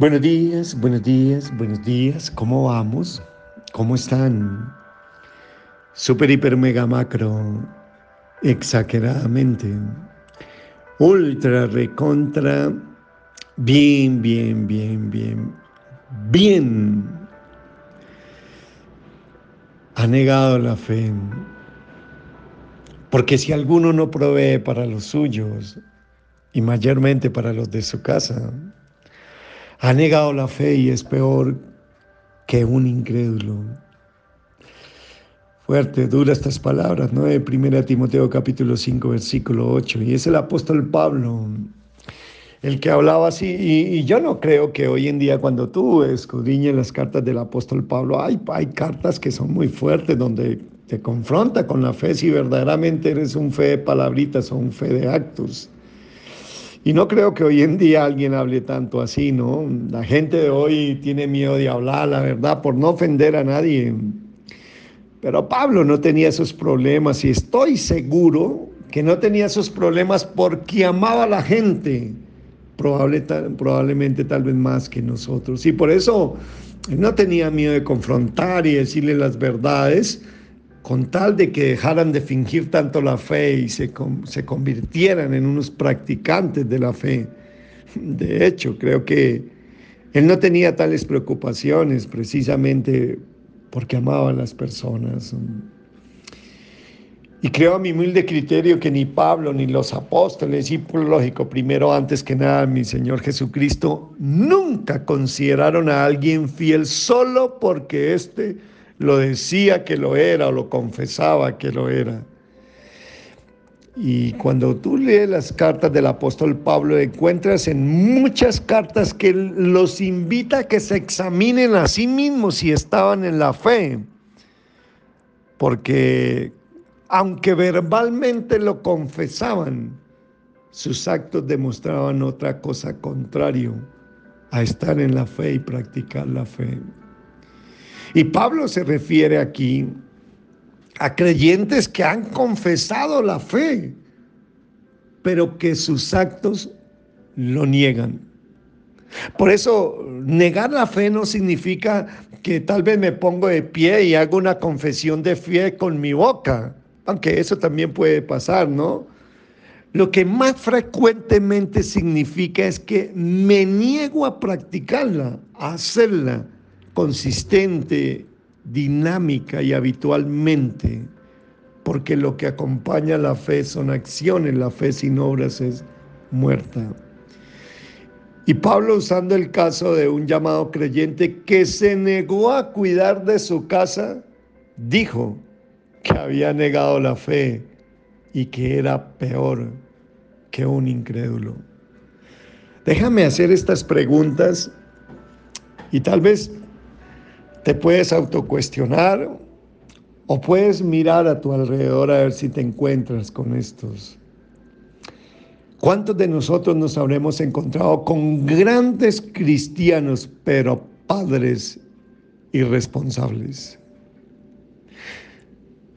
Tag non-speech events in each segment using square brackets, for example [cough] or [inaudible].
Buenos días, buenos días, buenos días. ¿Cómo vamos? ¿Cómo están? Super, hiper, mega, macro. Exageradamente. Ultra, recontra. Bien, bien, bien, bien. Bien. Ha negado la fe. Porque si alguno no provee para los suyos, y mayormente para los de su casa, ha negado la fe y es peor que un incrédulo. Fuerte, dura estas palabras, ¿no? De 1 Timoteo capítulo 5, versículo 8. Y es el apóstol Pablo el que hablaba así. Y, yo no creo que hoy en día cuando tú escudriñes las cartas del apóstol Pablo, hay, hay cartas que son muy fuertes donde te confronta con la fe si verdaderamente eres un fe de palabritas o un fe de actos. Y no creo que hoy en día alguien hable tanto así, ¿no? La gente de hoy tiene miedo de hablar, la verdad, por no ofender a nadie. Pero Pablo no tenía esos problemas y estoy seguro que no tenía esos problemas porque amaba a la gente, probable, probablemente tal vez más que nosotros. Y por eso no tenía miedo de confrontar y decirle las verdades con tal de que dejaran de fingir tanto la fe y se, se convirtieran en unos practicantes de la fe. De hecho, creo que él no tenía tales preocupaciones precisamente porque amaba a las personas. Y creo a mi humilde criterio que ni Pablo ni los apóstoles, y por lógico, primero antes que nada mi Señor Jesucristo, nunca consideraron a alguien fiel solo porque éste lo decía que lo era o lo confesaba que lo era. Y cuando tú lees las cartas del apóstol Pablo, encuentras en muchas cartas que los invita a que se examinen a sí mismos si estaban en la fe. Porque aunque verbalmente lo confesaban, sus actos demostraban otra cosa contrario a estar en la fe y practicar la fe. Y Pablo se refiere aquí a creyentes que han confesado la fe, pero que sus actos lo niegan. Por eso, negar la fe no significa que tal vez me pongo de pie y hago una confesión de fe con mi boca, aunque eso también puede pasar, ¿no? Lo que más frecuentemente significa es que me niego a practicarla, a hacerla consistente, dinámica y habitualmente, porque lo que acompaña la fe son acciones, la fe sin obras es muerta. Y Pablo usando el caso de un llamado creyente que se negó a cuidar de su casa, dijo que había negado la fe y que era peor que un incrédulo. Déjame hacer estas preguntas y tal vez te puedes autocuestionar o puedes mirar a tu alrededor a ver si te encuentras con estos. ¿Cuántos de nosotros nos habremos encontrado con grandes cristianos, pero padres irresponsables?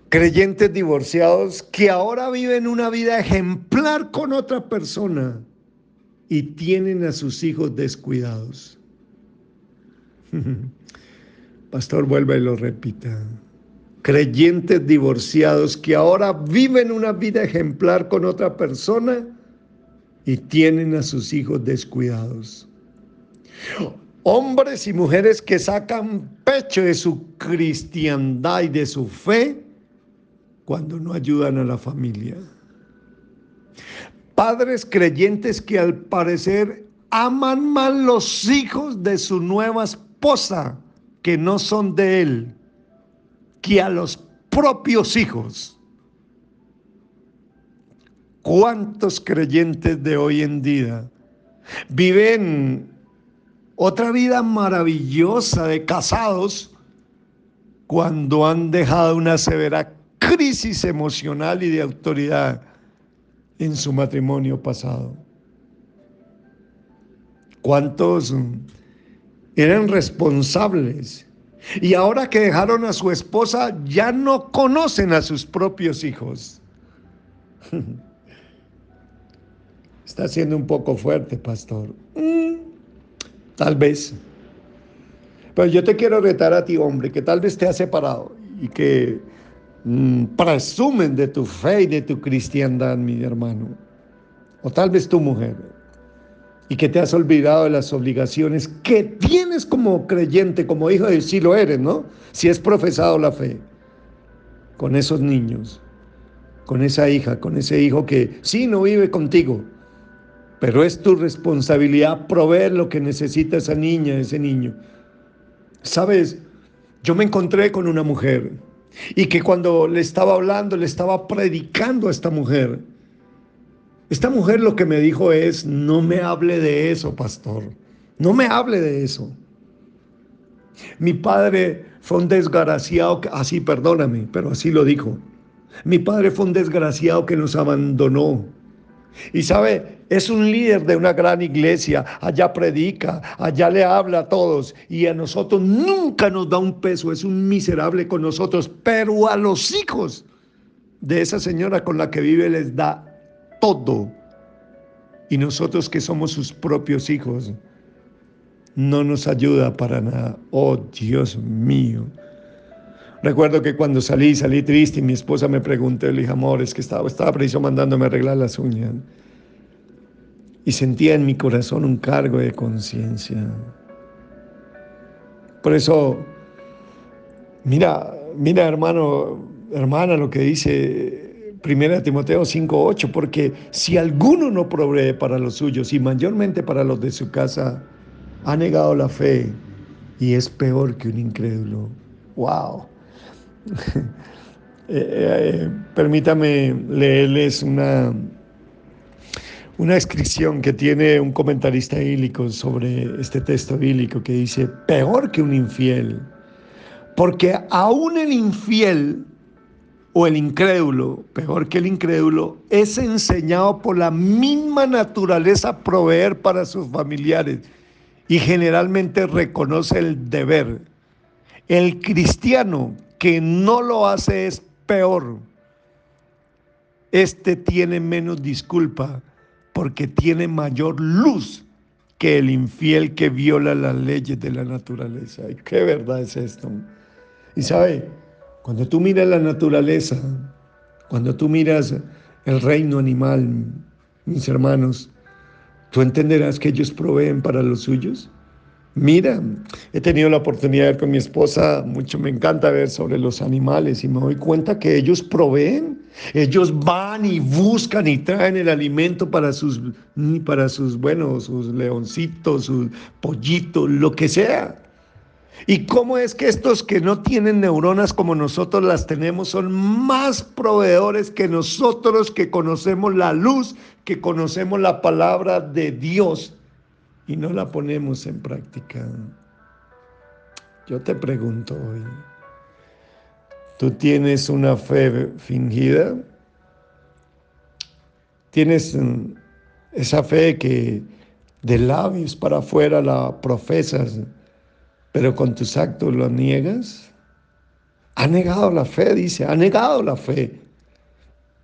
Creyentes divorciados que ahora viven una vida ejemplar con otra persona y tienen a sus hijos descuidados. [laughs] Pastor, vuelve y lo repita. Creyentes divorciados que ahora viven una vida ejemplar con otra persona y tienen a sus hijos descuidados. Hombres y mujeres que sacan pecho de su cristiandad y de su fe cuando no ayudan a la familia. Padres creyentes que al parecer aman más los hijos de su nueva esposa que no son de Él que a los propios hijos. ¿Cuántos creyentes de hoy en día viven otra vida maravillosa de casados cuando han dejado una severa crisis emocional y de autoridad en su matrimonio pasado? ¿Cuántos eran responsables. Y ahora que dejaron a su esposa, ya no conocen a sus propios hijos. [laughs] Está siendo un poco fuerte, pastor. Mm, Tal vez. Pero yo te quiero retar a ti, hombre, que tal vez te has separado y que mm, presumen de tu fe y de tu cristiandad, mi hermano. O tal vez tu mujer. Y que te has olvidado de las obligaciones que tienes como creyente, como hijo de si lo eres, ¿no? Si es profesado la fe. Con esos niños, con esa hija, con ese hijo que sí no vive contigo, pero es tu responsabilidad proveer lo que necesita esa niña, ese niño. Sabes, yo me encontré con una mujer y que cuando le estaba hablando, le estaba predicando a esta mujer. Esta mujer lo que me dijo es, no me hable de eso, pastor. No me hable de eso. Mi padre fue un desgraciado, así perdóname, pero así lo dijo. Mi padre fue un desgraciado que nos abandonó. Y sabe, es un líder de una gran iglesia, allá predica, allá le habla a todos y a nosotros nunca nos da un peso, es un miserable con nosotros, pero a los hijos de esa señora con la que vive les da todo. Y nosotros que somos sus propios hijos, no nos ayuda para nada. Oh Dios mío. Recuerdo que cuando salí, salí triste y mi esposa me preguntó, le dije, amor, es que estaba, estaba preciso mandándome arreglar las uñas. Y sentía en mi corazón un cargo de conciencia. Por eso, mira, mira hermano, hermana, lo que dice 1 Timoteo 5:8, porque si alguno no provee para los suyos y mayormente para los de su casa, ha negado la fe y es peor que un incrédulo. ¡Wow! [laughs] Eh, eh, permítame leerles una, una inscripción que tiene un comentarista bíblico sobre este texto bíblico que dice, peor que un infiel, porque aún el infiel o el incrédulo, peor que el incrédulo, es enseñado por la misma naturaleza a proveer para sus familiares y generalmente reconoce el deber. El cristiano que no lo hace es peor. Este tiene menos disculpa porque tiene mayor luz que el infiel que viola las leyes de la naturaleza. qué verdad es esto. Y sabe, cuando tú miras la naturaleza, cuando tú miras el reino animal, mis hermanos, tú entenderás que ellos proveen para los suyos. Mira, he tenido la oportunidad de ver con mi esposa, mucho me encanta ver sobre los animales y me doy cuenta que ellos proveen, ellos van y buscan y traen el alimento para sus, para sus, bueno, sus leoncitos, sus pollitos, lo que sea. ¿Y cómo es que estos que no tienen neuronas como nosotros las tenemos son más proveedores que nosotros que conocemos la luz, que conocemos la palabra de Dios? y no la ponemos en práctica. Yo te pregunto hoy, ¿tú tienes una fe fingida? ¿Tienes mm, esa fe que de labios para afuera la profesas, pero con tus actos lo niegas? Ha negado la fe, dice, ha negado la fe.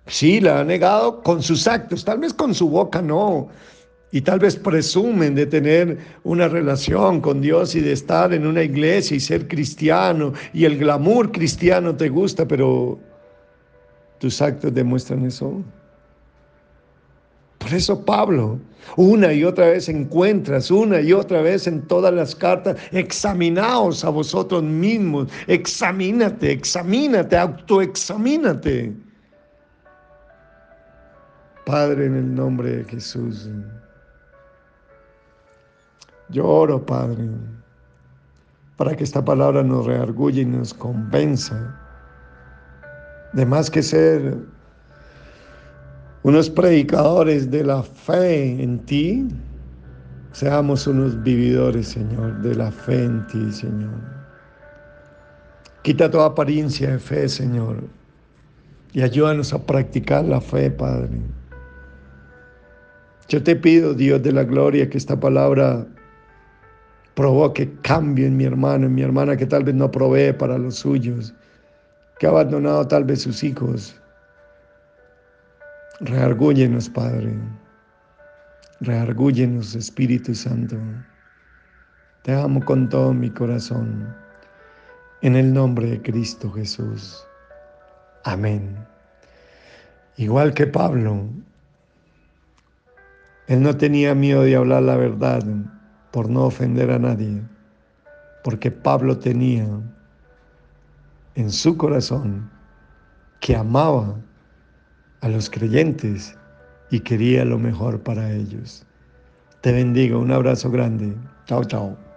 Sí, la ha negado con sus actos, tal vez con su boca no, y tal vez presumen de tener una relación con Dios y de estar en una iglesia y ser cristiano y el glamour cristiano te gusta, pero tus actos demuestran eso. Eso Pablo, una y otra vez encuentras, una y otra vez en todas las cartas, examinaos a vosotros mismos, examínate, examínate, autoexamínate. Padre, en el nombre de Jesús. Yo oro, Padre, para que esta palabra nos reargulle y nos convenza de más que ser unos predicadores de la fe en ti, seamos unos vividores, Señor, de la fe en ti, Señor. Quita toda apariencia de fe, Señor, y ayúdanos a practicar la fe, Padre. Yo te pido, Dios de la gloria, que esta palabra provoque cambio en mi hermano, en mi hermana que tal vez no provee para los suyos, que ha abandonado tal vez sus hijos. Reargúyenos, Padre. Reargúyenos, Espíritu Santo. Te amo con todo mi corazón. En el nombre de Cristo Jesús. Amén. Igual que Pablo, él no tenía miedo de hablar la verdad por no ofender a nadie, porque Pablo tenía en su corazón que amaba a los creyentes y quería lo mejor para ellos. Te bendigo, un abrazo grande. Chao, chao.